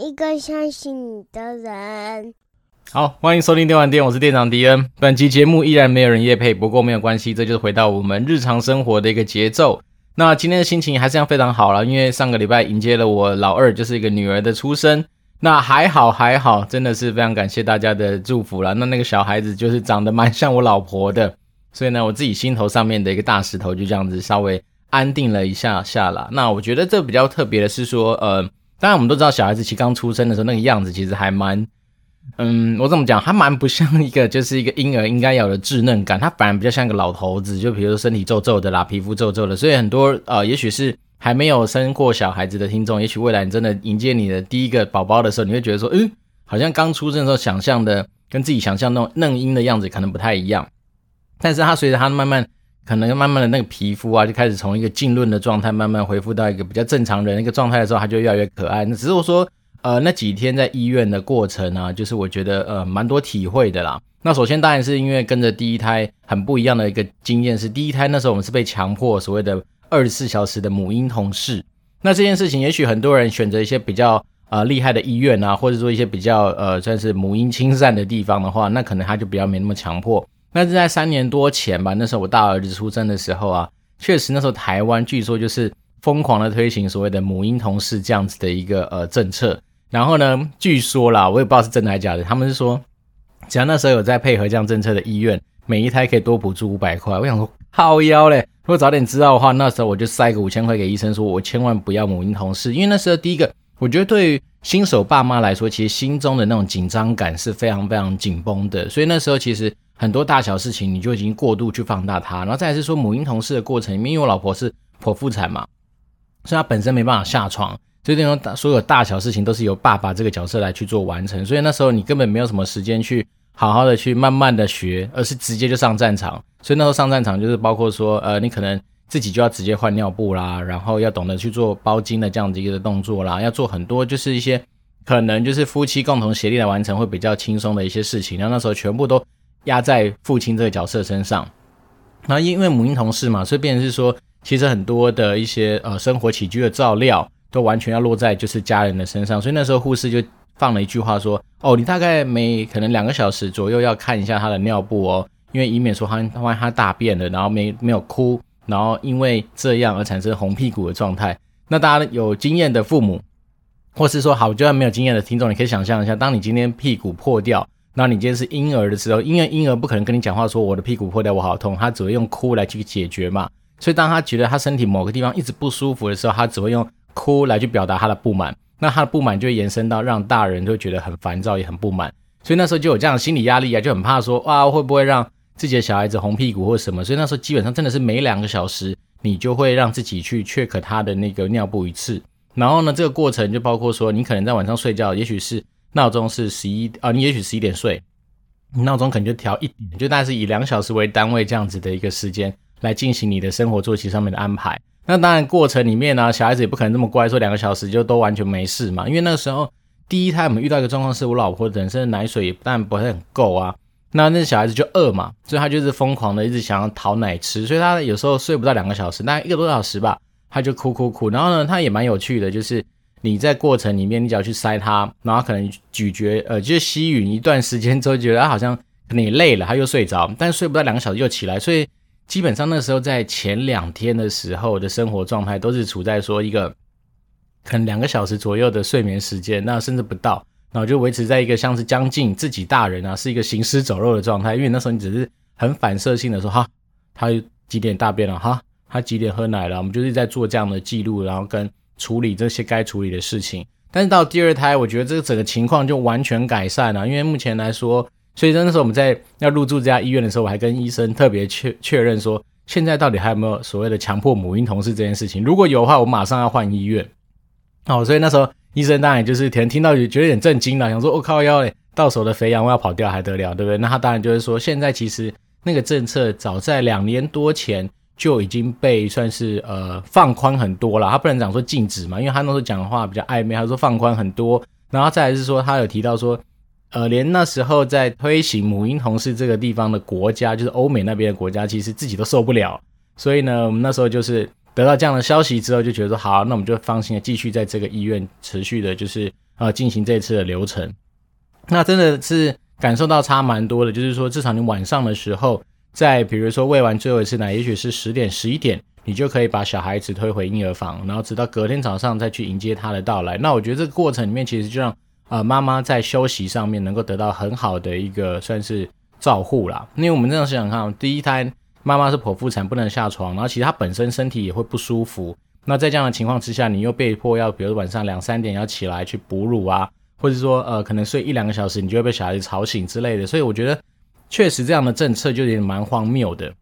一个相信你的人。好，欢迎收听电玩店，我是店长迪恩。本期节目依然没有人夜配，不过没有关系，这就是回到我们日常生活的一个节奏。那今天的心情还是要非常好了，因为上个礼拜迎接了我老二，就是一个女儿的出生。那还好还好，真的是非常感谢大家的祝福了。那那个小孩子就是长得蛮像我老婆的，所以呢，我自己心头上面的一个大石头就这样子稍微安定了一下下啦。那我觉得这比较特别的是说，呃，当然我们都知道小孩子其实刚出生的时候那个样子其实还蛮。嗯，我怎么讲？他蛮不像一个，就是一个婴儿应该有的稚嫩感，他反而比较像一个老头子。就比如说身体皱皱的啦，皮肤皱皱的，所以很多呃，也许是还没有生过小孩子的听众，也许未来你真的迎接你的第一个宝宝的时候，你会觉得说，嗯，好像刚出生的时候想象的跟自己想象那种嫩婴的样子可能不太一样。但是他随着他慢慢，可能慢慢的那个皮肤啊，就开始从一个浸润的状态慢慢恢复到一个比较正常人的一个状态的时候，他就越来越可爱。那只是我说。呃，那几天在医院的过程啊，就是我觉得呃蛮多体会的啦。那首先当然是因为跟着第一胎很不一样的一个经验是，第一胎那时候我们是被强迫所谓的二十四小时的母婴同室。那这件事情，也许很多人选择一些比较呃厉害的医院啊，或者说一些比较呃算是母婴亲善的地方的话，那可能他就比较没那么强迫。那是在三年多前吧，那时候我大儿子出生的时候啊，确实那时候台湾据说就是疯狂的推行所谓的母婴同室这样子的一个呃政策。然后呢，据说啦，我也不知道是真的还是假的。他们是说，只要那时候有在配合这样政策的医院，每一胎可以多补助五百块。我想说，好妖嘞！如果早点知道的话，那时候我就塞个五千块给医生，说我千万不要母婴同室。因为那时候第一个，我觉得对于新手爸妈来说，其实心中的那种紧张感是非常非常紧绷的。所以那时候其实很多大小事情，你就已经过度去放大它。然后再来是说母婴同事的过程里面，因为我老婆是剖腹产嘛，所以她本身没办法下床。所以那种大所有大小事情都是由爸爸这个角色来去做完成，所以那时候你根本没有什么时间去好好的去慢慢的学，而是直接就上战场。所以那时候上战场就是包括说，呃，你可能自己就要直接换尿布啦，然后要懂得去做包巾的这样子一个动作啦，要做很多就是一些可能就是夫妻共同协力来完成会比较轻松的一些事情。然后那时候全部都压在父亲这个角色身上。那因为母婴同事嘛，所以变成是说，其实很多的一些呃生活起居的照料。都完全要落在就是家人的身上，所以那时候护士就放了一句话说：“哦，你大概每可能两个小时左右要看一下他的尿布哦，因为以免说他万一他大便了，然后没没有哭，然后因为这样而产生红屁股的状态。那大家有经验的父母，或是说好就算没有经验的听众，你可以想象一下，当你今天屁股破掉，那你今天是婴儿的时候，因为婴儿不可能跟你讲话说我的屁股破掉我好痛，他只会用哭来去解决嘛。所以当他觉得他身体某个地方一直不舒服的时候，他只会用。哭来去表达他的不满，那他的不满就会延伸到让大人都觉得很烦躁，也很不满，所以那时候就有这样的心理压力啊，就很怕说哇会不会让自己的小孩子红屁股或什么，所以那时候基本上真的是每两个小时你就会让自己去 check 他的那个尿布一次，然后呢这个过程就包括说你可能在晚上睡觉，也许是闹钟是十一啊，你也许十一点睡，闹钟可能就调一点，就大概是以两小时为单位这样子的一个时间来进行你的生活作息上面的安排。那当然，过程里面呢、小孩子也不可能这么乖，说两个小时就都完全没事嘛。因为那个时候第一胎我们遇到一个状况，是我老婆本身的奶水也当然不是很够啊。那那小孩子就饿嘛，所以他就是疯狂的一直想要讨奶吃，所以他有时候睡不到两个小时，大概一个多小时吧，他就哭哭哭。然后呢，他也蛮有趣的，就是你在过程里面，你只要去塞他，然后可能咀嚼，呃，就是吸吮一段时间之后，觉得他好像可能也累了，他又睡着，但睡不到两个小时又起来，所以。基本上那时候在前两天的时候的生活状态都是处在说一个可能两个小时左右的睡眠时间，那甚至不到，然后就维持在一个像是将近自己大人啊是一个行尸走肉的状态，因为那时候你只是很反射性的说哈，他几点大便了哈，他几点喝奶了，我们就是在做这样的记录，然后跟处理这些该处理的事情。但是到第二胎，我觉得这个整个情况就完全改善了，因为目前来说。所以那时候我们在要入住这家医院的时候，我还跟医生特别确确认说，现在到底还有没有所谓的强迫母婴同室这件事情？如果有的话，我马上要换医院。哦，所以那时候医生当然就是可能听到就觉得有点震惊了，想说我、靠腰嘞，到手的肥羊我要跑掉还得了，对不对？那他当然就是说，现在其实那个政策早在两年多前就已经被算是呃放宽很多了。他不能讲说禁止嘛，因为他那时候讲的话比较暧昧，他说放宽很多，然后再来是说他有提到说。呃，连那时候在推行母婴同室这个地方的国家，就是欧美那边的国家，其实自己都受不了。所以呢，我们那时候就是得到这样的消息之后，就觉得说好，那我们就放心的继续在这个医院持续的，就是呃进行这次的流程。那真的是感受到差蛮多的，就是说至少你晚上的时候，在比如说喂完最后一次奶，也许是十点十一点，你就可以把小孩子推回婴儿房，然后直到隔天早上再去迎接他的到来。那我觉得这个过程里面，其实就让呃妈妈在休息上面能够得到很好的一个算是照护啦。因为我们这样想想看，第一胎。妈妈是剖腹产，不能下床，然后其实她本身身体也会不舒服。那在这样的情况之下，你又被迫要，比如晚上两三点要起来去哺乳啊，或者说呃可能睡一两个小时，你就会被小孩子吵醒之类的。所以我觉得确实这样的政策就有点蛮荒谬的。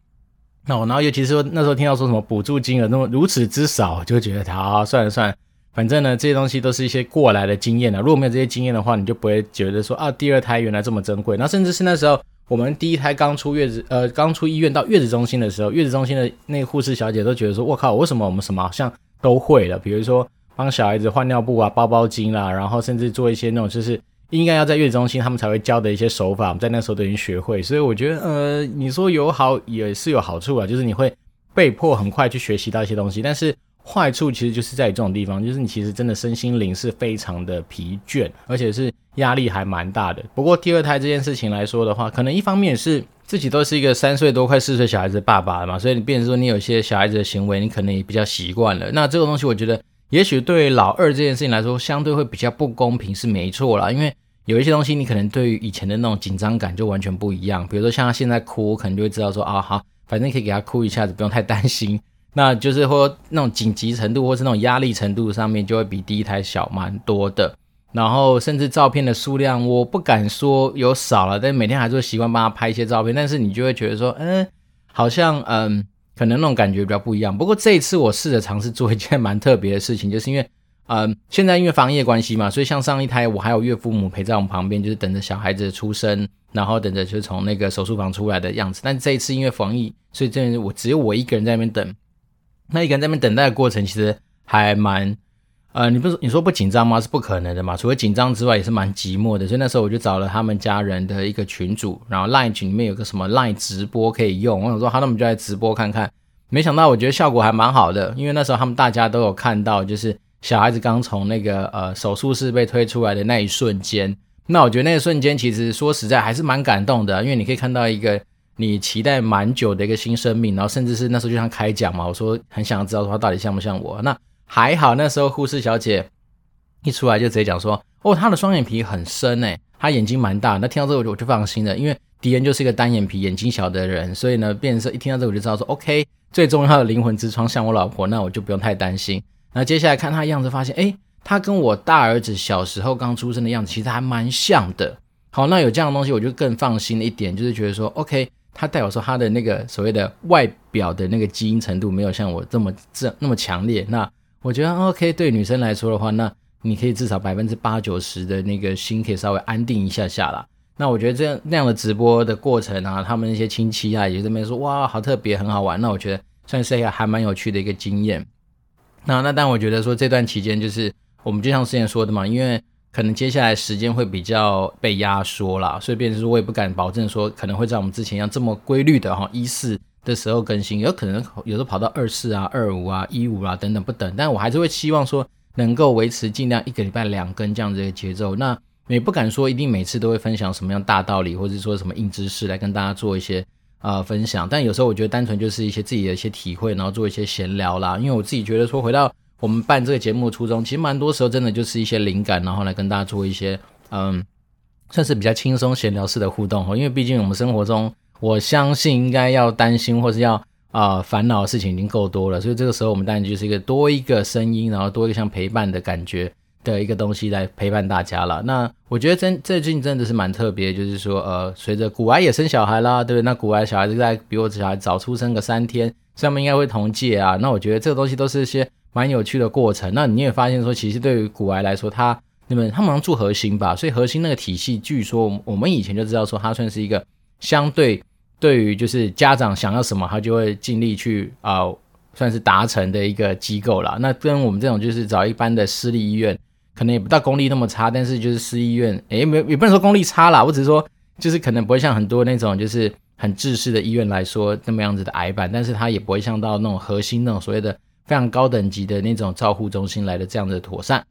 那我然后尤其是说那时候听到说什么补助金额那么如此之少，就觉得啊算了算了，反正呢这些东西都是一些过来的经验了。如果没有这些经验的话，你就不会觉得说啊第二胎原来这么珍贵。那甚至是那时候。我们第一胎刚出月子，呃，刚出医院到月子中心的时候，月子中心的那护士小姐都觉得说：“我靠，为什么我们什么好像都会了？比如说帮小孩子换尿布啊、包包巾啦，然后甚至做一些那种就是应该要在月子中心他们才会教的一些手法，我们在那时候都已经学会。所以我觉得，呃，你说有好也是有好处啊，就是你会被迫很快去学习到一些东西，但是坏处其实就是在于这种地方，就是你其实真的身心灵是非常的疲倦，而且是。压力还蛮大的。不过第二胎这件事情来说的话，可能一方面是自己都是一个三岁多快四岁小孩子的爸爸了嘛，所以你变成说你有些小孩子的行为，你可能也比较习惯了。那这个东西，我觉得也许对老二这件事情来说，相对会比较不公平是没错啦。因为有一些东西，你可能对于以前的那种紧张感就完全不一样。比如说像他现在哭，可能就会知道说啊好，反正可以给他哭一下子，不用太担心。那就是说那种紧急程度或是那种压力程度上面，就会比第一胎小蛮多的。然后甚至照片的数量，我不敢说有少了，但每天还是会习惯帮他拍一些照片。但是你就会觉得说，嗯，好像嗯，可能那种感觉比较不一样。不过这一次我试着尝试做一件蛮特别的事情，就是因为，嗯，现在因为防疫的关系嘛，所以像上一胎我还有岳父母陪在我们旁边，就是等着小孩子出生，然后等着就从那个手术房出来的样子。但这一次因为防疫，所以这我只有我一个人在那边等。那一个人在那边等待的过程，其实还蛮。呃，你不是你说不紧张吗？是不可能的嘛。除了紧张之外，也是蛮寂寞的。所以那时候我就找了他们家人的一个群组，然后 Line 群里面有个什么 Line 直播可以用。我想说，好，那我们就来直播看看。没想到我觉得效果还蛮好的，因为那时候他们大家都有看到，就是小孩子刚从那个呃手术室被推出来的那一瞬间。那我觉得那个瞬间其实说实在还是蛮感动的，因为你可以看到一个你期待蛮久的一个新生命，然后甚至是那时候就像开讲嘛，我说很想知道他到底像不像我那。还好，那时候护士小姐一出来就直接讲说：“哦，他的双眼皮很深诶，他眼睛蛮大。”那听到这个我就我就放心了，因为敌人就是一个单眼皮、眼睛小的人，所以呢，变色一听到这个我就知道说：“OK，最重要的灵魂之窗像我老婆，那我就不用太担心。”那接下来看他的样子，发现诶，他跟我大儿子小时候刚出生的样子其实还蛮像的。好，那有这样的东西，我就更放心了一点，就是觉得说：“OK，他代表说他的那个所谓的外表的那个基因程度没有像我这么这那么强烈。”那我觉得 OK，对女生来说的话，那你可以至少百分之八九十的那个心可以稍微安定一下下啦。那我觉得这样那样的直播的过程啊，他们那些亲戚啊，也这边说哇，好特别，很好玩。那我觉得算是一个还蛮有趣的一个经验。那那但我觉得说这段期间就是我们就像之前说的嘛，因为可能接下来时间会比较被压缩啦，所以变成说我也不敢保证说可能会在我们之前一样这么规律的哈一四。的时候更新，有可能有时候跑到二四啊、二五啊、一五啊等等不等，但我还是会希望说能够维持尽量一个礼拜两更这样子的节奏。那也不敢说一定每次都会分享什么样大道理，或者说什么硬知识来跟大家做一些呃分享。但有时候我觉得单纯就是一些自己的一些体会，然后做一些闲聊啦。因为我自己觉得说回到我们办这个节目的初衷，其实蛮多时候真的就是一些灵感，然后来跟大家做一些嗯，算是比较轻松闲聊式的互动哦。因为毕竟我们生活中。我相信应该要担心或是要啊烦恼的事情已经够多了，所以这个时候我们当然就是一个多一个声音，然后多一个像陪伴的感觉的一个东西来陪伴大家了。那我觉得真最近真的是蛮特别，就是说呃，随着股癌也生小孩啦，对不对？那股癌小孩子在比我小孩早出生个三天，上面应该会同届啊。那我觉得这个东西都是一些蛮有趣的过程。那你也发现说，其实对于骨癌来说，他你们他们住核心吧，所以核心那个体系，据说我们以前就知道说，它算是一个相对。对于就是家长想要什么，他就会尽力去啊、算是达成的一个机构啦。那跟我们这种就是找一般的私立医院，可能也不到公立那么差，但是就是私医院，诶，没有也不能说公立差啦，我只是说就是可能不会像很多那种就是很制式的医院来说那么样子的矮板，但是它也不会像到那种核心那种所谓的非常高等级的那种照护中心来的这样的妥善。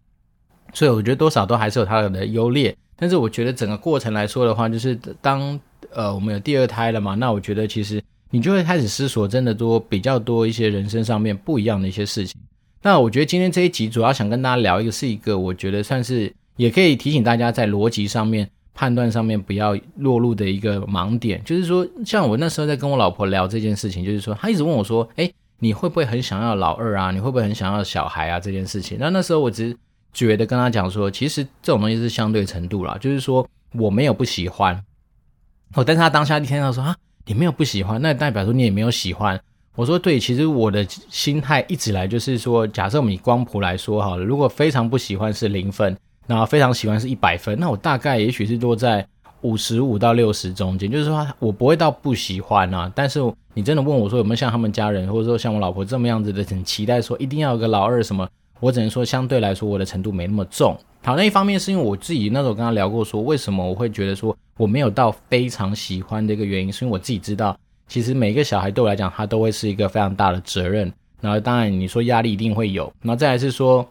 所以我觉得多少都还是有它的优劣。但是我觉得整个过程来说的话，就是当呃我们有第二胎了嘛，那我觉得其实你就会开始思索，真的多比较多一些人生上面不一样的一些事情。那我觉得今天这一集主要想跟大家聊一个，是一个我觉得算是也可以提醒大家在逻辑上面。判断上面不要落入的一个盲点，就是说，像我那时候在跟我老婆聊这件事情，就是说，她一直问我说：“诶，你会不会很想要老二啊？你会不会很想要小孩啊？”这件事情，那那时候我只觉得跟他讲说，其实这种东西是相对程度啦，就是说我没有不喜欢，哦，但是他当下一听到说啊，你没有不喜欢，那代表说你也没有喜欢。我说对，其实我的心态一直来就是说，假设我们以光谱来说好了，如果非常不喜欢是零分。然后非常喜欢是一百分，那我大概也许是落在五十五到六十中间，就是说我不会到不喜欢啊。但是你真的问我说有没有像他们家人，或者说像我老婆这么样子的很期待说一定要有个老二什么，我只能说相对来说我的程度没那么重。好，那一方面是因为我自己那时候跟他聊过说，为什么我会觉得说我没有到非常喜欢的一个原因，是因为我自己知道，其实每个小孩对我来讲，他都会是一个非常大的责任。然后当然你说压力一定会有，那再来是说。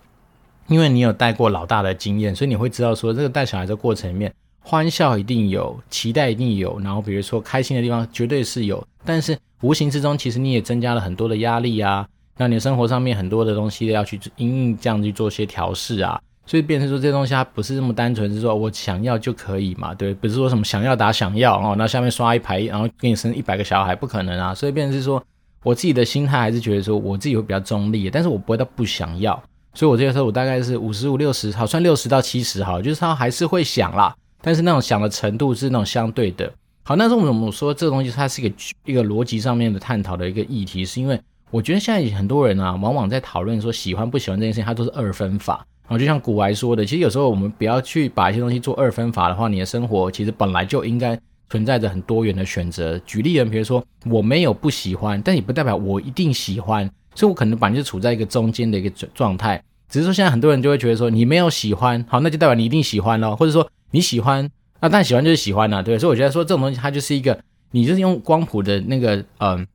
因为你有带过老大的经验，所以你会知道说，这个带小孩的过程里面，欢笑一定有，期待一定有，然后比如说开心的地方绝对是有，但是无形之中，其实你也增加了很多的压力啊，让你的生活上面很多的东西要去因应这样去做些调试啊，所以变成说这些东西它不是这么单纯，是说我想要就可以嘛，对，不是说什么想要打想要哦，那下面刷一排，然后给你生一百个小孩，不可能啊，所以变成是说我自己的心态还是觉得说我自己会比较中立，但是我不会到不想要。所以，我这个时候我大概是五十五六十，好，算六十到七十，好，就是他还是会想啦，但是那种想的程度是那种相对的。好，那时候我们说这个东西它是一个一个逻辑上面的探讨的一个议题，是因为我觉得现在很多人啊，往往在讨论说喜欢不喜欢这件事情，它都是二分法。然后就像古来说的，其实有时候我们不要去把一些东西做二分法的话，你的生活其实本来就应该存在着很多元的选择。举例人，比如说我没有不喜欢，但也不代表我一定喜欢。所以我可能本来就处在一个中间的一个状态，只是说现在很多人就会觉得说，你没有喜欢，好，那就代表你一定喜欢咯，或者说你喜欢，啊但喜欢就是喜欢了，对。所以我觉得说这种东西它就是一个，你就是用光谱的那个嗯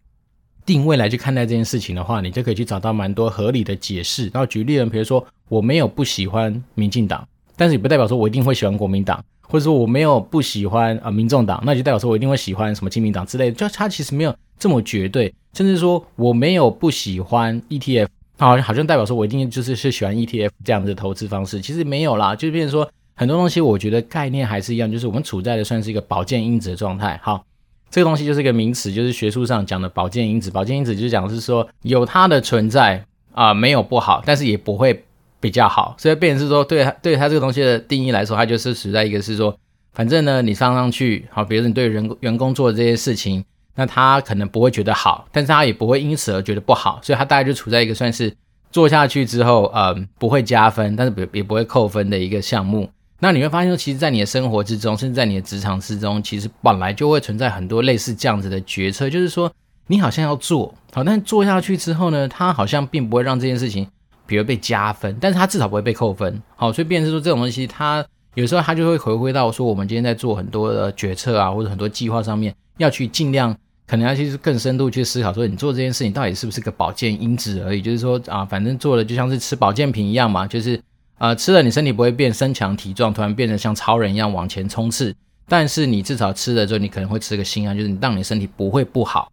定位来去看待这件事情的话，你就可以去找到蛮多合理的解释。然后举例人，比如说我没有不喜欢民进党，但是也不代表说我一定会喜欢国民党，或者说我没有不喜欢啊民众党，那就代表说我一定会喜欢什么亲民党之类的，就它其实没有这么绝对。甚至说我没有不喜欢 ETF，好像，好像代表说我一定就是是喜欢 ETF 这样的投资方式，其实没有啦，就是变成说很多东西，我觉得概念还是一样，就是我们处在的算是一个保健因子的状态。好，这个东西就是一个名词，就是学术上讲的保健因子。保健因子就是讲的是说有它的存在啊、没有不好，但是也不会比较好。所以变成是说，对它对它这个东西的定义来说，它就是处在一个是说，反正呢，你上上去，好，比如说你对人员工做的这些事情。那他可能不会觉得好，但是他也不会因此而觉得不好，所以他大概就处在一个算是做下去之后，嗯，不会加分，但是也也不会扣分的一个项目。那你会发现说，其实，在你的生活之中，甚至在你的职场之中，其实本来就会存在很多类似这样子的决策，就是说，你好像要做好，但做下去之后呢，他好像并不会让这件事情，比如被加分，但是他至少不会被扣分。好，所以变成说这种东西，他有时候他就会回归到说，我们今天在做很多的决策啊，或者很多计划上面。要去尽量，可能要去更深度去思考，说你做这件事情到底是不是个保健因子而已。就是说啊，反正做了就像是吃保健品一样嘛，就是、呃，吃了你身体不会变身强体壮，突然变得像超人一样往前冲刺。但是你至少吃了之后，你可能会吃个心安，就是你让你身体不会不好。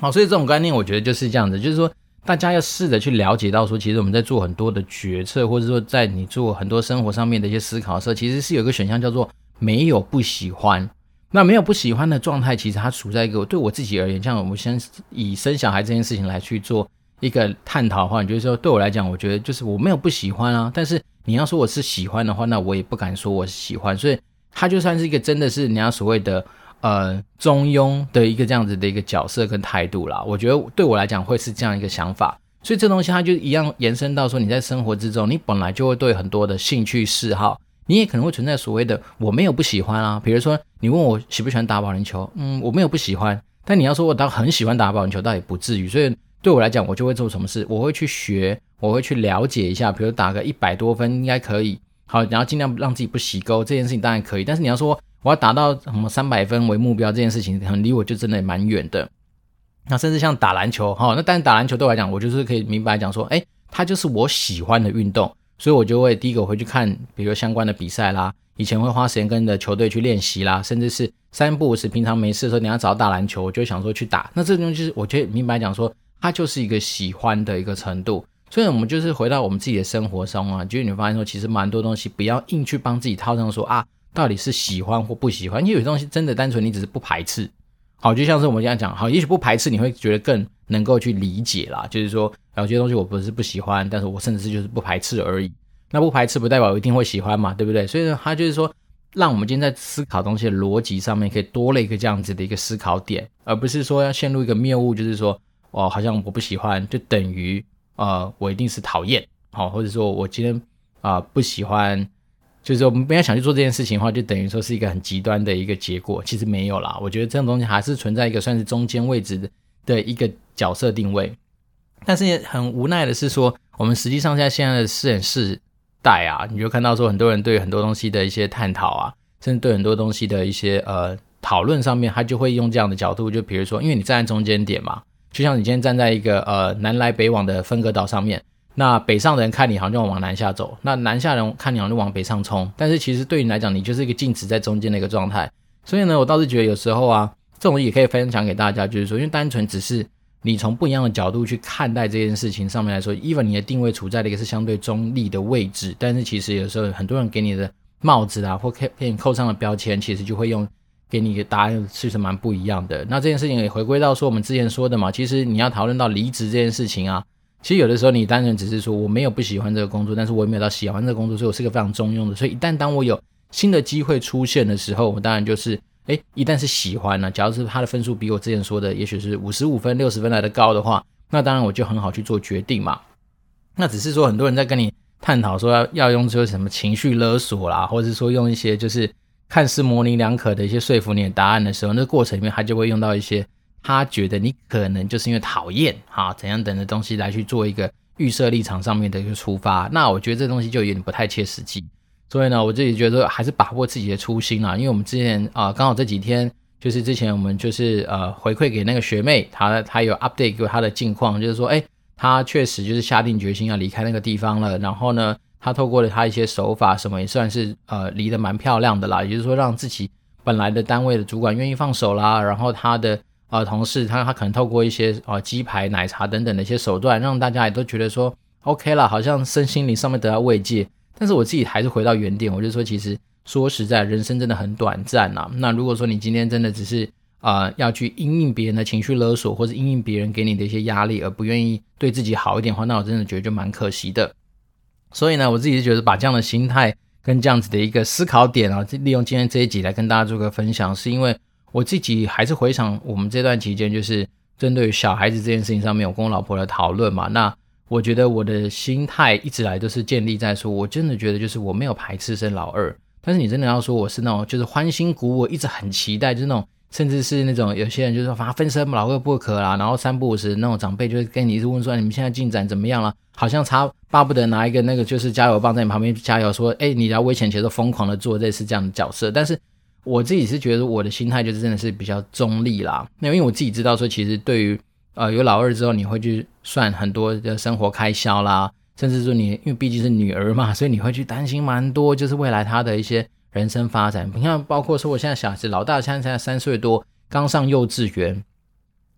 好，所以这种观念我觉得就是这样子，就是说大家要试着去了解到说，其实我们在做很多的决策，或者说在你做很多生活上面的一些思考的时候，其实是有一个选项叫做没有不喜欢。那没有不喜欢的状态，其实它处在一个对我自己而言，像我们先以生小孩这件事情来去做一个探讨的话，你就是说对我来讲，我觉得就是我没有不喜欢啊。但是你要说我是喜欢的话，那我也不敢说我是喜欢。所以他就算是一个真的是人家所谓的呃中庸的一个这样子的一个角色跟态度啦。我觉得对我来讲会是这样一个想法。所以这东西它就一样延伸到说，你在生活之中，你本来就会对很多的兴趣嗜好。你也可能会存在所谓的我没有不喜欢啊，比如说你问我喜不喜欢打保龄球，嗯，我没有不喜欢，但你要说我倒很喜欢打保龄球，倒也不至于。所以对我来讲，我就会做什么事，我会去学，我会去了解一下，比如打个一百多分应该可以，好，然后尽量让自己不洗沟，这件事情当然可以。但是你要说我要达到什么三百分为目标，这件事情可能离我就真的蛮远的。那甚至像打篮球哈，那但是打篮球对我来讲，我就是可以明白讲说，哎，它就是我喜欢的运动，所以我就会第一个回去看，比如相关的比赛啦，以前会花时间跟着球队去练习啦，甚至是三不五时平常没事的时候，你要找打篮球，我就想说去打。那这东西我觉明白讲说，它就是一个喜欢的一个程度。所以，我们就是回到我们自己的生活中啊，就是你会发现说，其实蛮多东西不要硬去帮自己套上说啊，到底是喜欢或不喜欢，因为有些东西真的单纯你只是不排斥。好，就像是我们这样讲，好，也许不排斥，你会觉得更能够去理解啦。就是说，有些东西我不是不喜欢，但是我甚至是就是不排斥而已。那不排斥不代表我一定会喜欢嘛，对不对？所以呢，他就是说，让我们今天在思考东西的逻辑上面，可以多了一个这样子的一个思考点，而不是说要陷入一个谬误，就是说，哦，好像我不喜欢就等于呃，我一定是讨厌，好，或者说我今天啊、不喜欢。就是说，我们不要想去做这件事情的话，就等于说是一个很极端的一个结果。其实没有啦，我觉得这种东西还是存在一个算是中间位置的一个角色定位。但是也很无奈的是说，我们实际上在现在的世世代啊，你就看到说很多人对很多东西的一些探讨啊，甚至对很多东西的一些呃讨论上面，他就会用这样的角度，就比如说，因为你站在中间点嘛，就像你今天站在一个呃南来北往的分隔岛上面。那北上人看你好像就往南下走，那南下人看你好像就往北上冲。但是其实对你来讲，你就是一个静止在中间的一个状态。所以呢，我倒是觉得有时候啊，这种也可以分享给大家，就是说，因为单纯只是你从不一样的角度去看待这件事情上面来说，even 你的定位处在了一个是相对中立的位置，但是其实有时候很多人给你的帽子啊，或给给你扣上的标签，其实就会用给你的答案，其实蛮不一样的。那这件事情也回归到说我们之前说的嘛，其实你要讨论到离职这件事情啊。其实有的时候，你单纯只是说我没有不喜欢这个工作，但是我也没有到喜欢这个工作，所以我是个非常中庸的。所以一旦当我有新的机会出现的时候，我当然就是，诶，一旦是喜欢了，假如是他的分数比我之前说的，也许是五十五分、六十分来的高的话，那当然我就很好去做决定嘛。那只是说很多人在跟你探讨说要要用这个什么情绪勒索啦，或者是说用一些就是看似模棱两可的一些说服你的答案的时候，那过程里面他就会用到一些。他觉得你可能就是因为讨厌哈怎样等的东西来去做一个预设立场上面的一个出发，那我觉得这东西就有点不太切实际。所以呢，我自己觉得还是把握自己的初心啦。因为我们之前啊、刚好这几天就是之前我们就是呃回馈给那个学妹，她她有 update 给她的近况，就是说，哎，她确实就是下定决心要离开那个地方了。然后呢，他透过了他一些手法什么，也算是呃离得蛮漂亮的啦。也就是说，让自己本来的单位的主管愿意放手啦，然后他的。呃，同事他他可能透过一些啊、呃、鸡排、奶茶等等的一些手段，让大家也都觉得说 OK 了，好像身心灵上面得到慰藉。但是我自己还是回到原点，我就说，其实说实在，人生真的很短暂呐、那如果说你今天真的只是啊、呃、要去因应别人的情绪勒索，或者因应别人给你的一些压力，而不愿意对自己好一点的话，那我真的觉得就蛮可惜的。所以呢，我自己就觉得把这样的心态跟这样子的一个思考点啊，利用今天这一集来跟大家做个分享，是因为。我自己还是回想我们这段期间，就是针对于小孩子这件事情上面，我跟我老婆的讨论嘛。那我觉得我的心态一直来都是建立在说，我真的觉得就是我没有排斥生老二，但是你真的要说我是那种就是欢欣鼓舞，一直很期待，就是那种甚至是那种有些人就说反正分身老二不可啦，然后三不五时那种长辈就会跟你一直问说你们现在进展怎么样了，好像差巴不得拿一个那个就是加油棒在你旁边加油，说哎你要危险前都疯狂的做类似这样的角色，但是。我自己是觉得我的心态就是真的是比较中立啦。那因为我自己知道说，其实对于呃有老二之后，你会去算很多的生活开销啦，甚至说你因为毕竟是女儿嘛，所以你会去担心蛮多，就是未来她的一些人生发展。你看，包括说我现在小孩子老大现在才三岁多，刚上幼稚园，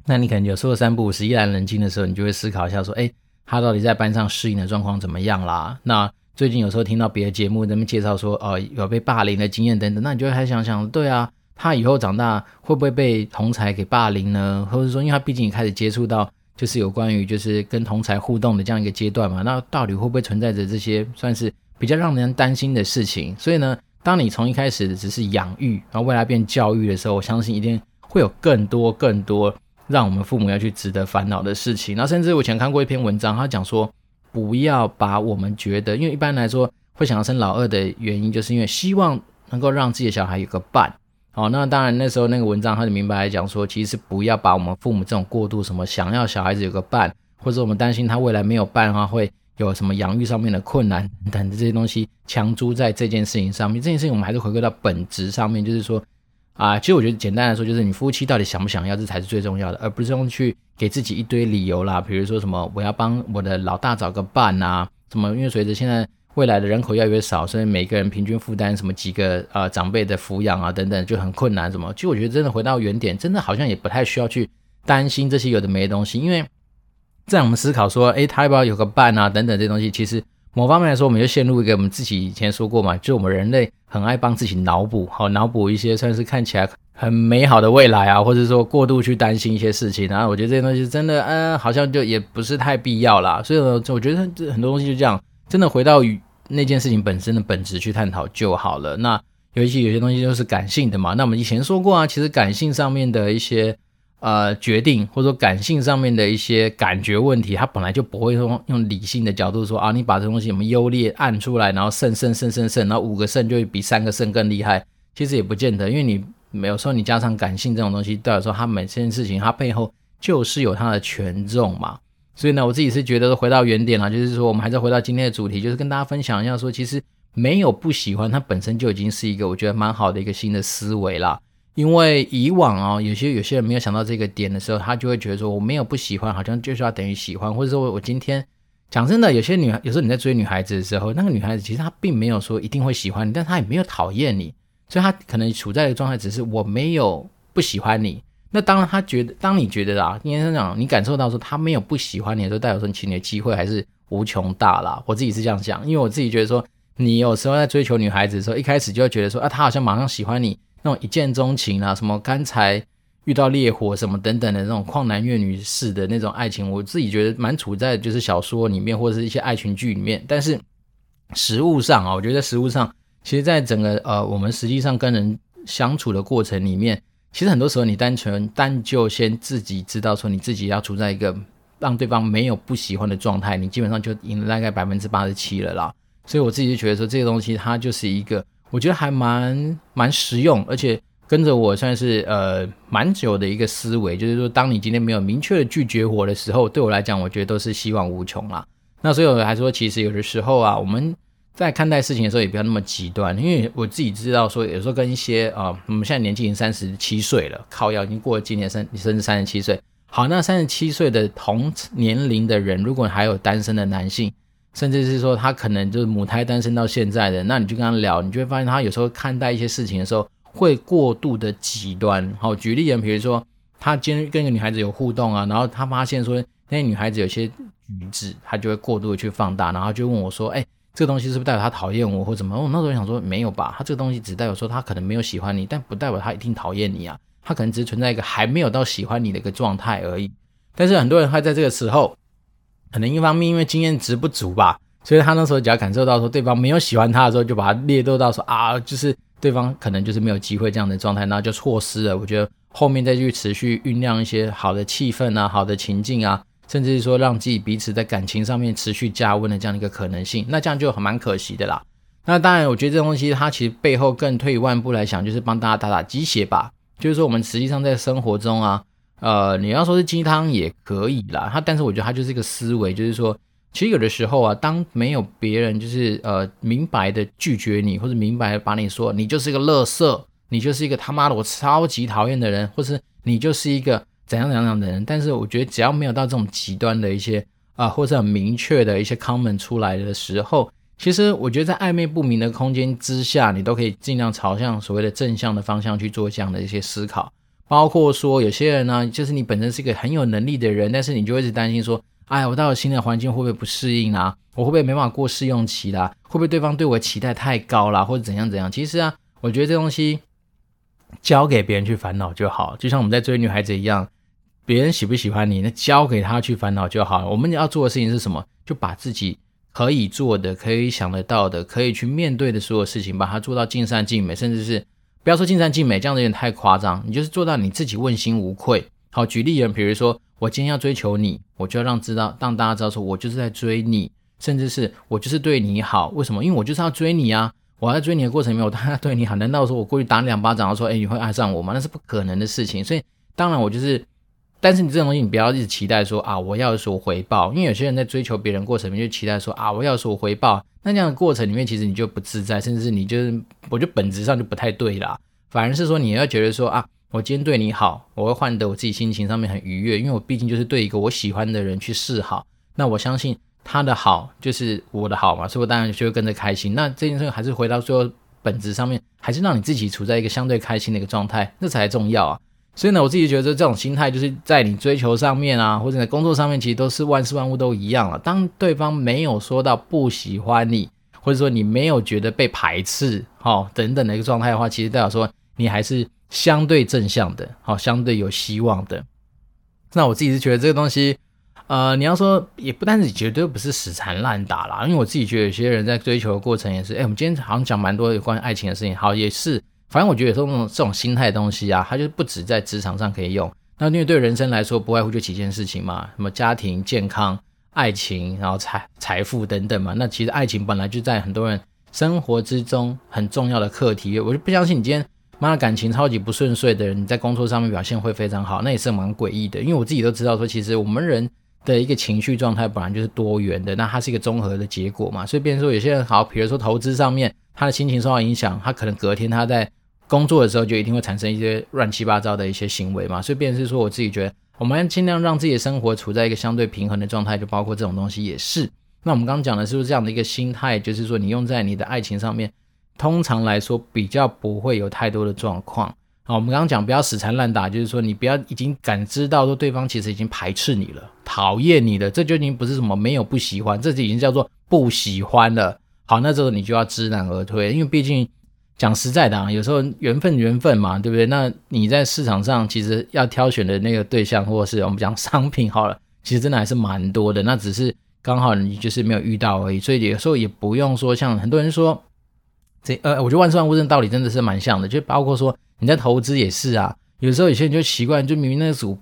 那你可能有时候三不五时，一来冷静的时候，你就会思考一下说，哎，他到底在班上适应的状况怎么样啦？那最近有时候听到别的节目他们介绍说，哦，有被霸凌的经验等等，那你就会还想想，对啊，他以后长大会不会被同才给霸凌呢？或者说，因为他毕竟也开始接触到就是有关于就是跟同才互动的这样一个阶段嘛，那到底会不会存在着这些算是比较让人担心的事情？所以呢，当你从一开始只是养育，然后未来变教育的时候，我相信一定会有更多更多让我们父母要去值得烦恼的事情。那甚至我以前看过一篇文章，他讲说。不要把我们觉得，因为一般来说会想要生老二的原因，就是因为希望能够让自己的小孩有个伴。好，那当然那时候那个文章他就明白来讲说，其实不要把我们父母这种过度什么想要小孩子有个伴，或者我们担心他未来没有伴的话，会有什么养育上面的困难等等这些东西强租在这件事情上面。这件事情我们还是回归到本质上面，就是说，啊，其实我觉得简单来说，就是你夫妻到底想不想要，这才是最重要的，而不是用去给自己一堆理由啦，比如说什么我要帮我的老大找个伴啊，什么因为随着现在未来的人口越来越少，所以每个人平均负担什么几个呃长辈的抚养啊等等就很困难，什么，其实我觉得真的回到原点，真的好像也不太需要去担心这些有的没的东西，因为在我们思考说，诶，他要不要有个伴啊等等这些东西，其实。某方面来说，我们就陷入一个我们自己以前说过嘛，就我们人类很爱帮自己脑补，好脑补一些算是看起来很美好的未来啊，或者说过度去担心一些事情，然后我觉得这些东西真的，嗯，好像就也不是太必要啦。所以呢，我觉得这很多东西就这样，真的回到那件事情本身的本质去探讨就好了。那尤其有些东西就是感性的嘛，那我们以前说过啊，其实感性上面的一些。呃，决定或者说感性上面的一些感觉问题，他本来就不会说用理性的角度说啊，你把这东西什么优劣按出来，然后胜胜胜胜胜，然后五个胜就会比三个胜更厉害。其实也不见得，因为你没有说你加上感性这种东西，代表说他每件事情它背后就是有它的权重嘛。所以呢，我自己是觉得回到原点了，就是说我们还是回到今天的主题，就是跟大家分享一下说，其实没有不喜欢，它本身就已经是一个我觉得蛮好的一个新的思维了。因为以往啊，有些有些人没有想到这个点的时候，他就会觉得说，我没有不喜欢，好像就是要等于喜欢，或者说我今天讲真的，有些女孩，有时候你在追女孩子的时候，那个女孩子其实她并没有说一定会喜欢你，但她也没有讨厌你，所以她可能处在的状态只是我没有不喜欢你。那当然，她觉得当你觉得啊，应该是讲你感受到说她没有不喜欢你的时候，代表说其实你的机会还是无穷大啦。我自己是这样想，因为我自己觉得说，你有时候在追求女孩子的时候，一开始就会觉得说啊，她好像马上喜欢你。那种一见钟情啊，什么刚才遇到烈火什么等等的那种旷男怨女式的那种爱情，我自己觉得蛮处在就是小说里面或者是一些爱情剧里面。但是实物上啊，我觉得实物上，其实在整个呃我们实际上跟人相处的过程里面，其实很多时候你单纯单就先自己知道说你自己要处在一个让对方没有不喜欢的状态，你基本上就赢了大概百分之八十七了啦。所以我自己就觉得说这个东西它就是一个。我觉得还蛮蛮实用，而且跟着我算是呃蛮久的一个思维，就是说，当你今天没有明确的拒绝我的时候，对我来讲，我觉得都是希望无穷啦。那所以我还说，其实有的时候啊，我们在看待事情的时候也不要那么极端，因为我自己知道说，有时候跟一些啊，我们现在年纪已经三十七岁了，靠腰已经过了今年三，甚至三十七岁。好，那三十七岁的同年龄的人，如果还有单身的男性。甚至是说他可能就是母胎单身到现在的，那你就跟他聊，你就会发现他有时候看待一些事情的时候会过度的极端。好，举例人，比如说他今天跟一个女孩子有互动啊，然后他发现说那女孩子有些举止，他就会过度的去放大，然后就问我说：“哎，这个东西是不是代表他讨厌我或怎么？”我那时候想说没有吧，他这个东西只代表说他可能没有喜欢你，但不代表他一定讨厌你啊，他可能只是存在一个还没有到喜欢你的一个状态而已。但是很多人会在这个时候。可能一方面因为经验值不足吧，所以他那时候只要感受到说对方没有喜欢他的时候，就把他列入到说啊，就是对方可能就是没有机会这样的状态，然后就错失了。我觉得后面再去持续酝酿一些好的气氛啊、好的情境啊，甚至是说让自己彼此在感情上面持续加温的这样一个可能性，那这样就很蛮可惜的啦。那当然，我觉得这东西它其实背后更退一万步来想，就是帮大家打打鸡血吧。就是说我们实际上在生活中啊。呃，你要说是鸡汤也可以啦，他但是我觉得他就是一个思维，就是说，其实有的时候啊，当没有别人就是呃明白的拒绝你，或者明白的把你说你就是一个垃圾，你就是一个他妈的我超级讨厌的人，或是你就是一个怎样怎样样的人，但是我觉得只要没有到这种极端的一些啊、或者很明确的一些 comment 出来的时候，其实我觉得在暧昧不明的空间之下，你都可以尽量朝向所谓的正向的方向去做这样的一些思考。包括说有些人呢，就是你本身是一个很有能力的人，但是你就会一直担心说，哎，我到了新的环境会不会不适应啊？我会不会没办法过试用期啦？会不会对方对我期待太高啦？或者怎样怎样？其实啊，我觉得这东西交给别人去烦恼就好，就像我们在追女孩子一样，别人喜不喜欢你，那交给他去烦恼就好。我们要做的事情是什么？就把自己可以做的、可以想得到的、可以去面对的所有事情，把它做到尽善尽美，甚至是。不要说尽善尽美，这样子有点太夸张。你就是做到你自己问心无愧。好，举例人，比如说我今天要追求你，我就要让知道，让大家知道说，我就是在追你，甚至是我就是对你好。为什么？因为我就是要追你啊！我在追你的过程里面，我当然对你好。难道说我过去打你两巴掌，然后说，哎，你会爱上我吗？那是不可能的事情。所以，当然我就是。但是你这种东西，你不要一直期待说啊，我要有所回报，因为有些人在追求别人过程里面就期待说啊，我要有所回报。那这样的过程里面，其实你就不自在，甚至是你就是，我觉得本质上就不太对啦。反而是说你要觉得说啊，我今天对你好，我会换得我自己心情上面很愉悦，因为我毕竟就是对一个我喜欢的人去示好，那我相信他的好就是我的好嘛，所以我当然就会跟着开心。那这件事还是回到最后本质上面，还是让你自己处在一个相对开心的一个状态，那才重要啊。所以呢，我自己觉得这种心态就是在你追求上面啊，或者在工作上面，其实都是万事万物都一样了。当对方没有说到不喜欢你，或者说你没有觉得被排斥，好、哦、等等的一个状态的话，其实代表说你还是相对正向的，好、哦，相对有希望的。那我自己是觉得这个东西，呃，你要说也不单是绝对不是死缠烂打啦，因为我自己觉得有些人在追求的过程也是，哎，我们今天好像讲蛮多有关于爱情的事情，好，也是。反正我觉得有时候这种这种心态的东西啊，它就是不止在职场上可以用。那因为对人生来说，不外乎就几件事情嘛，什么家庭、健康、爱情，然后财财富等等嘛。那其实爱情本来就在很多人生活之中很重要的课题。我就不相信你今天妈的感情超级不顺遂的人，你在工作上面表现会非常好，那也是蛮诡异的。因为我自己都知道说，其实我们人的一个情绪状态本来就是多元的，那它是一个综合的结果嘛。所以，变成说有些人好，比如说投资上面，他的心情受到影响，他可能隔天他在工作的时候就一定会产生一些乱七八糟的一些行为嘛，所以变成是说，我自己觉得我们尽量让自己的生活处在一个相对平衡的状态，就包括这种东西也是。那我们刚刚讲的是不是这样的一个心态，就是说你用在你的爱情上面，通常来说比较不会有太多的状况。好，我们刚刚讲不要死缠烂打，就是说你不要已经感知到说对方其实已经排斥你了，讨厌你了，这就已经不是什么没有不喜欢，这就已经叫做不喜欢了。好，那这时候你就要知难而退，因为毕竟。讲实在的啊，有时候缘分缘分嘛，对不对？那你在市场上其实要挑选的那个对象，或是我们讲商品好了，其实真的还是蛮多的。那只是刚好你就是没有遇到而已，所以有时候也不用说像很多人说这呃，我觉得万事万物这道理真的是蛮像的，就包括说你在投资也是啊。有时候有些人就奇怪，就明明那个股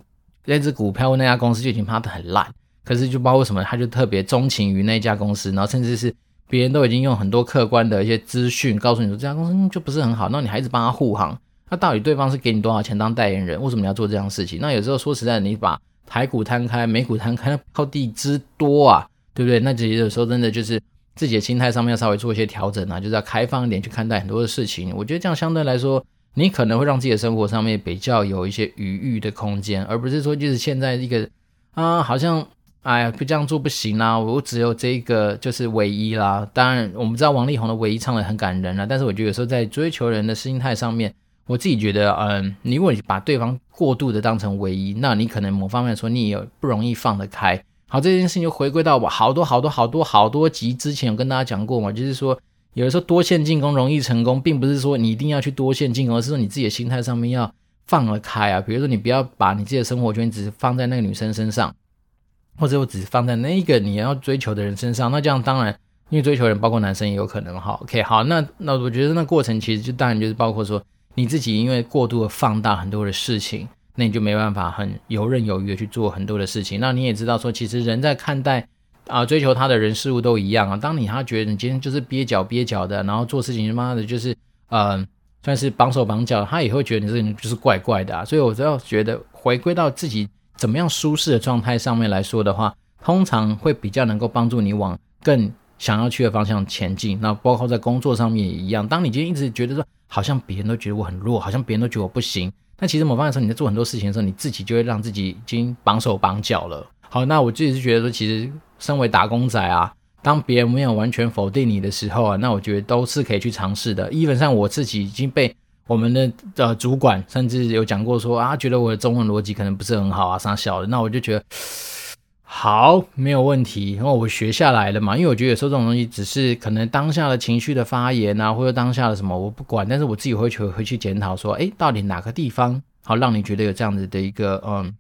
那只股票那家公司就已经怕得很烂，可是就包括什么，他就特别钟情于那家公司，然后甚至是。别人都已经用很多客观的一些资讯告诉你说，这家公司就不是很好，那你还一直帮他护航，那到底对方是给你多少钱当代言人？为什么你要做这样的事情？那有时候说实在，你把台股摊开，美股摊开，那标的之多啊，对不对？那其实有时候真的就是自己的心态上面要稍微做一些调整啊，就是要开放一点去看待很多的事情。我觉得这样相对来说，你可能会让自己的生活上面比较有一些余裕的空间，而不是说就是现在一个啊，好像。哎呀，不这样做不行啦！我只有这个就是唯一啦。当然，我们知道王力宏的唯一唱的很感人啦，但是我觉得有时候在追求人的心态上面，我自己觉得，嗯，你如果把对方过度的当成唯一，那你可能某方面说你也不容易放得开。好，这件事情就回归到我好多好多好多好多集之前有跟大家讲过嘛，就是说有的时候多线进攻容易成功，并不是说你一定要去多线进攻，而是说你自己的心态上面要放得开啊。比如说你不要把你自己的生活圈只是放在那个女生身上。或者我只是放在那一个你要追求的人身上，那这样当然，因为追求人包括男生也有可能哈。OK，好，那那我觉得那过程其实就当然就是包括说你自己因为过度的放大很多的事情，那你就没办法很游刃有余的去做很多的事情。那你也知道说，其实人在看待啊、追求他的人事物都一样啊。当你他觉得你今天就是憋脚憋脚的，然后做事情他妈的就是呃算是绑手绑脚，他也会觉得你这个人就是怪怪的啊。所以我只要觉得回归到自己。怎么样舒适的状态上面来说的话，通常会比较能够帮助你往更想要去的方向前进。那包括在工作上面也一样。当你今天一直觉得说，好像别人都觉得我很弱，好像别人都觉得我不行，那其实某方面说你在做很多事情的时候，你自己就会让自己已经绑手绑脚了。好，那我自己是觉得说，其实身为打工仔啊，当别人没有完全否定你的时候啊，那我觉得都是可以去尝试的。基本上我自己已经被。我们的呃主管甚至有讲过说啊，觉得我的中文逻辑可能不是很好啊，啥小的，那我就觉得 好没有问题，因为我学下来了嘛。因为我觉得有时候这种东西只是可能当下的情绪的发言啊，或者当下的什么我不管，但是我自己会去回去检讨说，哎，到底哪个地方好让你觉得有这样子的一个嗯，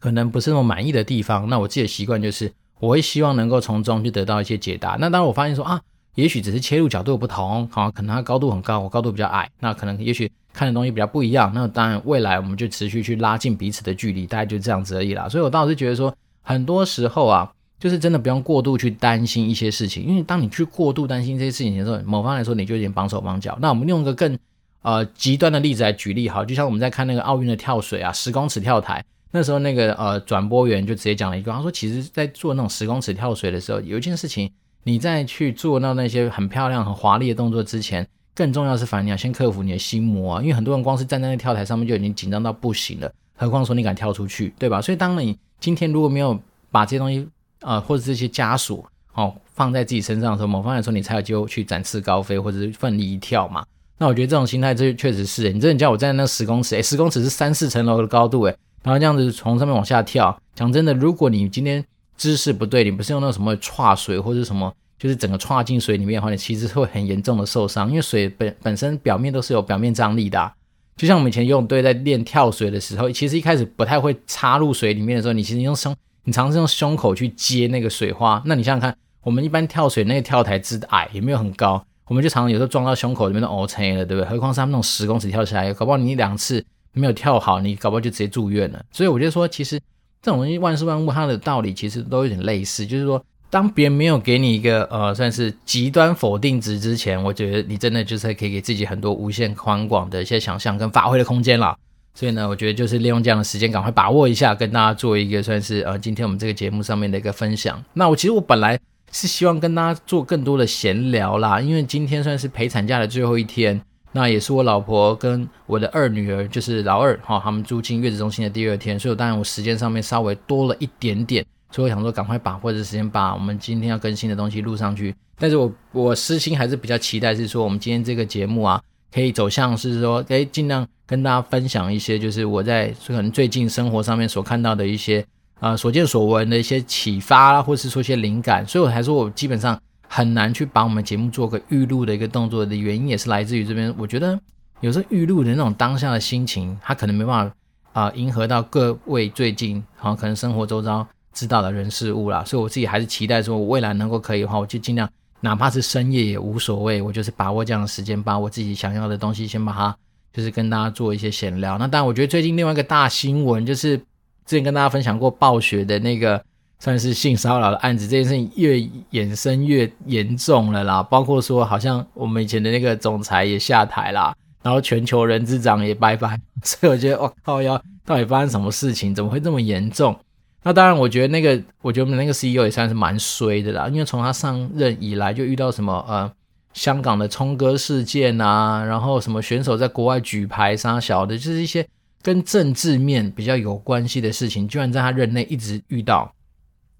可能不是那么满意的地方？那我自己的习惯就是我会希望能够从中去得到一些解答。那当然我发现说啊。也许只是切入角度不同，好，可能它高度很高，我高度比较矮，那可能也许看的东西比较不一样。那当然，未来我们就持续去拉近彼此的距离，大概就这样子而已啦。所以我倒是觉得说，很多时候啊，就是真的不用过度去担心一些事情，因为当你去过度担心这些事情的时候，某方来说你就有点绑手绑脚。那我们用一个更呃极端的例子来举例，好，就像我们在看那个奥运的跳水啊，十公尺跳台，那时候那个呃转播员就直接讲了一个，他说，其实在做那种十公尺跳水的时候，有一件事情。你在去做到那些很漂亮、很华丽的动作之前，更重要是，反正你要先克服你的心魔啊，因为很多人光是站在那跳台上面就已经紧张到不行了，何况说你敢跳出去，对吧？所以当你今天如果没有把这些东西啊、呃，或者这些枷锁哦放在自己身上的时候，某方面说你才有机会去展翅高飞，或者是奋力一跳嘛。那我觉得这种心态，这确实是，你真的叫我站在那十公尺，诶，十公尺是三四层楼的高度，诶，然后这样子从上面往下跳，讲真的，如果你今天姿势不对，你不是用那种什么踹水或者什么，就是整个踹进水里面的话，你其实会很严重的受伤，因为水本本身表面都是有表面张力的，就像我们以前游泳队在练跳水的时候，其实一开始不太会插入水里面的时候，你其实用胸，你尝试用胸口去接那个水花，那你想想看，我们一般跳水那个跳台之矮也没有很高。我们就常常有时候撞到胸口里面的 O 车了，对不对？何况是他们那种十公尺跳起来，搞不好你两次没有跳好，你搞不好就直接住院了。所以我觉得说，其实这种东西万事万物它的道理其实都有点类似，就是说，当别人没有给你一个呃算是极端否定值之前，我觉得你真的就是可以给自己很多无限宽广的一些想象跟发挥的空间了。所以呢，我觉得就是利用这样的时间，赶快把握一下，跟大家做一个算是呃今天我们这个节目上面的一个分享。那我其实我本来。是希望跟大家做更多的闲聊啦，因为今天算是陪产假的最后一天，那也是我老婆跟我的二女儿，就是老二哈，他们住进月子中心的第二天，所以我当然我时间上面稍微多了一点点，所以我想说赶快把握这时间把我们今天要更新的东西录上去。但是我我私心还是比较期待是说我们今天这个节目啊，可以走向是说，诶，尽量跟大家分享一些就是我在可能最近生活上面所看到的一些。啊、所见所闻的一些启发啦，或是说一些灵感，所以我才说我基本上很难去把我们节目做个预录的一个动作的原因，也是来自于这边。我觉得有时候预录的那种当下的心情，他可能没办法啊、迎合到各位最近好像可能生活周遭知道的人事物啦。所以我自己还是期待说，我未来能够可以的话，我就尽量哪怕是深夜也无所谓，我就是把握这样的时间，把我自己想要的东西先把它就是跟大家做一些闲聊。那当然，我觉得最近另外一个大新闻就是。之前跟大家分享过暴雪的那个算是性骚扰的案子，这件事情越衍生越严重了啦。包括说，好像我们以前的那个总裁也下台啦，然后全球人资长也拜拜。所以我觉得，我靠，要到底发生什么事情？怎么会这么严重？那当然，我觉得那个，我觉得我们那个 CEO 也算是蛮衰的啦。因为从他上任以来，就遇到什么呃香港的冲哥事件啊，然后什么选手在国外举牌杀小的，就是一些。跟政治面比较有关系的事情，居然在他任内一直遇到。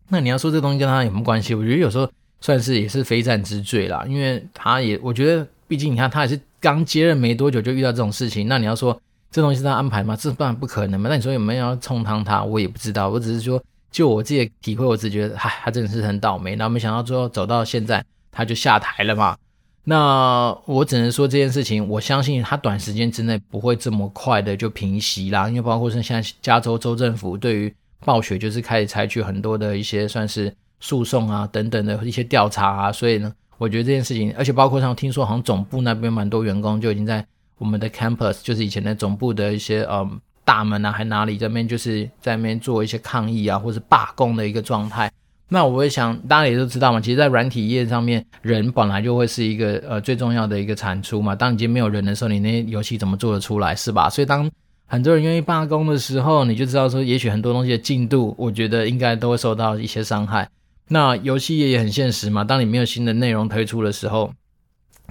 那你要说这东西跟他有什么关系？我觉得有时候算是也是非战之罪啦，因为他也，我觉得毕竟你看他也是刚接任没多久就遇到这种事情。那你要说这东西是他安排吗？这当然不可能嘛。那你说有没有要冲康他？我也不知道。我只是说，就我自己的体会，我只觉得，嗨，他真的是很倒霉。然后没想到最后走到现在，他就下台了嘛。那我只能说这件事情，我相信他短时间之内不会这么快的就平息啦，因为包括是现在加州州政府对于暴雪就是开始采取很多的一些算是诉讼啊等等的一些调查啊，所以呢，我觉得这件事情，而且包括像听说好像总部那边蛮多员工就已经在我们的 campus，就是以前的总部的一些嗯大门啊还哪里这边就是在那边做一些抗议啊或是罢工的一个状态。那我会想，大家也都知道嘛，其实，在软体业上面，人本来就会是一个呃最重要的一个产出嘛。当你今天没有人的时候，你那些游戏怎么做得出来，是吧？所以，当很多人愿意罢工的时候，你就知道说，也许很多东西的进度，我觉得应该都会受到一些伤害。那游戏业也很现实嘛，当你没有新的内容推出的时候，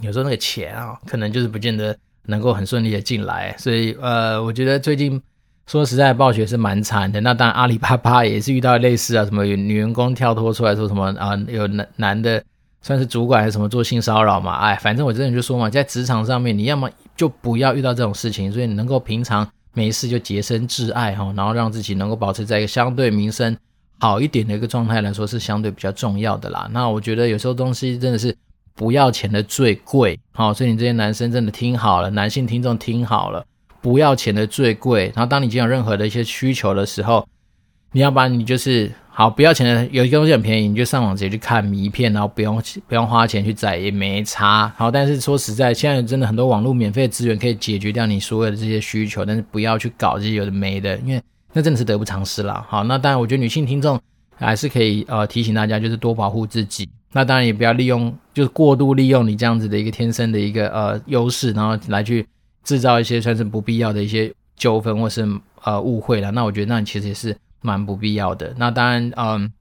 有时候那个钱啊，可能就是不见得能够很顺利的进来。所以，呃，我觉得最近。说实在，暴雪是蛮惨的。那当然，阿里巴巴也是遇到类似啊，什么有女员工跳脱出来说什么啊，有男男的算是主管还是什么做性骚扰嘛？哎，反正我真的就说嘛，在职场上面，你要么就不要遇到这种事情，所以你能够平常没事就洁身自爱哈，然后让自己能够保持在一个相对名声好一点的一个状态来说，是相对比较重要的啦。那我觉得有时候东西真的是不要钱的最贵，好，所以你这些男生真的听好了，男性听众听好了。不要钱的最贵，然后当你经有任何的一些需求的时候，你要把你就是好不要钱的，有一个东西很便宜，你就上网直接去看迷片，然后不用不用花钱去载也没差。好，但是说实在，现在真的很多网络免费资源可以解决掉你所有的这些需求，但是不要去搞这些有的没的，因为那真的是得不偿失了。好，那当然我觉得女性听众还是可以呃提醒大家，就是多保护自己。那当然也不要利用就是过度利用你这样子的一个天生的一个呃优势，然后来去。制造一些算是不必要的一些纠纷或是呃误会了，那我觉得那你其实也是蛮不必要的。那当然，嗯，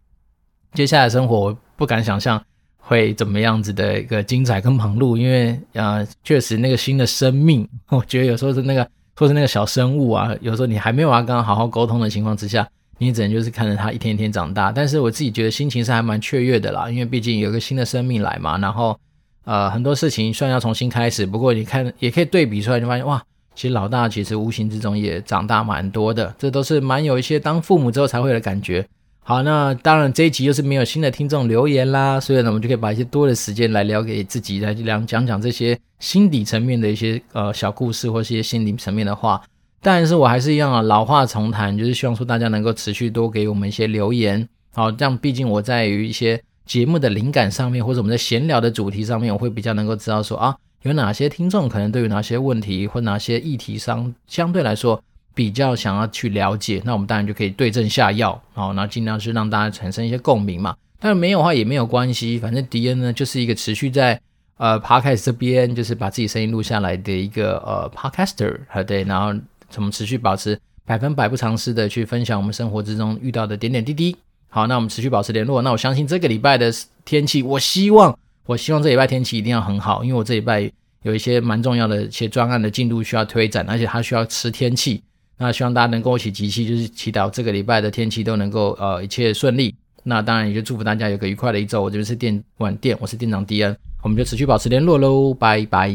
接下来生活我不敢想象会怎么样子的一个精彩跟忙碌，因为啊，确实那个新的生命，我觉得有时候是那个，或是那个小生物啊，有时候你还没有办法跟他好好沟通的情况之下，你只能就是看着他一天一天长大。但是我自己觉得心情是还蛮雀跃的啦，因为毕竟有个新的生命来嘛，然后呃很多事情虽然要重新开始，不过你看也可以对比出来，就发现哇，其实老大其实无形之中也长大蛮多的，这都是蛮有一些当父母之后才会有感觉。好，那当然这一集又是没有新的听众留言啦，所以呢，我们就可以把一些多的时间来聊给自己，来讲讲讲这些心底层面的一些呃小故事，或是一些心理层面的话。但是我还是一样啊，老话重谈，就是希望说大家能够持续多给我们一些留言。好，这样毕竟我在于一些节目的灵感上面，或者我们在闲聊的主题上面，我会比较能够知道说啊，有哪些听众可能对于哪些问题或哪些议题上相对来说。比较想要去了解，那我们当然就可以对症下药，好，那尽量是让大家产生一些共鸣嘛。但是没有的话也没有关系，反正迪恩呢就是一个持续在呃 Podcast 这边，就是把自己声音录下来的一个呃 Podcaster，对，然后怎么持续保持百分百不藏私的去分享我们生活之中遇到的点点滴滴。好，那我们持续保持联络。那我相信这个礼拜的天气，我希望我希望这礼拜天气一定要很好，因为我这礼拜有一些蛮重要的一些专案的进度需要推展，而且它需要吃天气。那希望大家能跟我一起集气，就是祈祷这个礼拜的天气都能够呃一切顺利。那当然也就祝福大家有个愉快的一周。我这边是电玩店，我是店长 D N，，我们就持续保持联络喽，拜拜。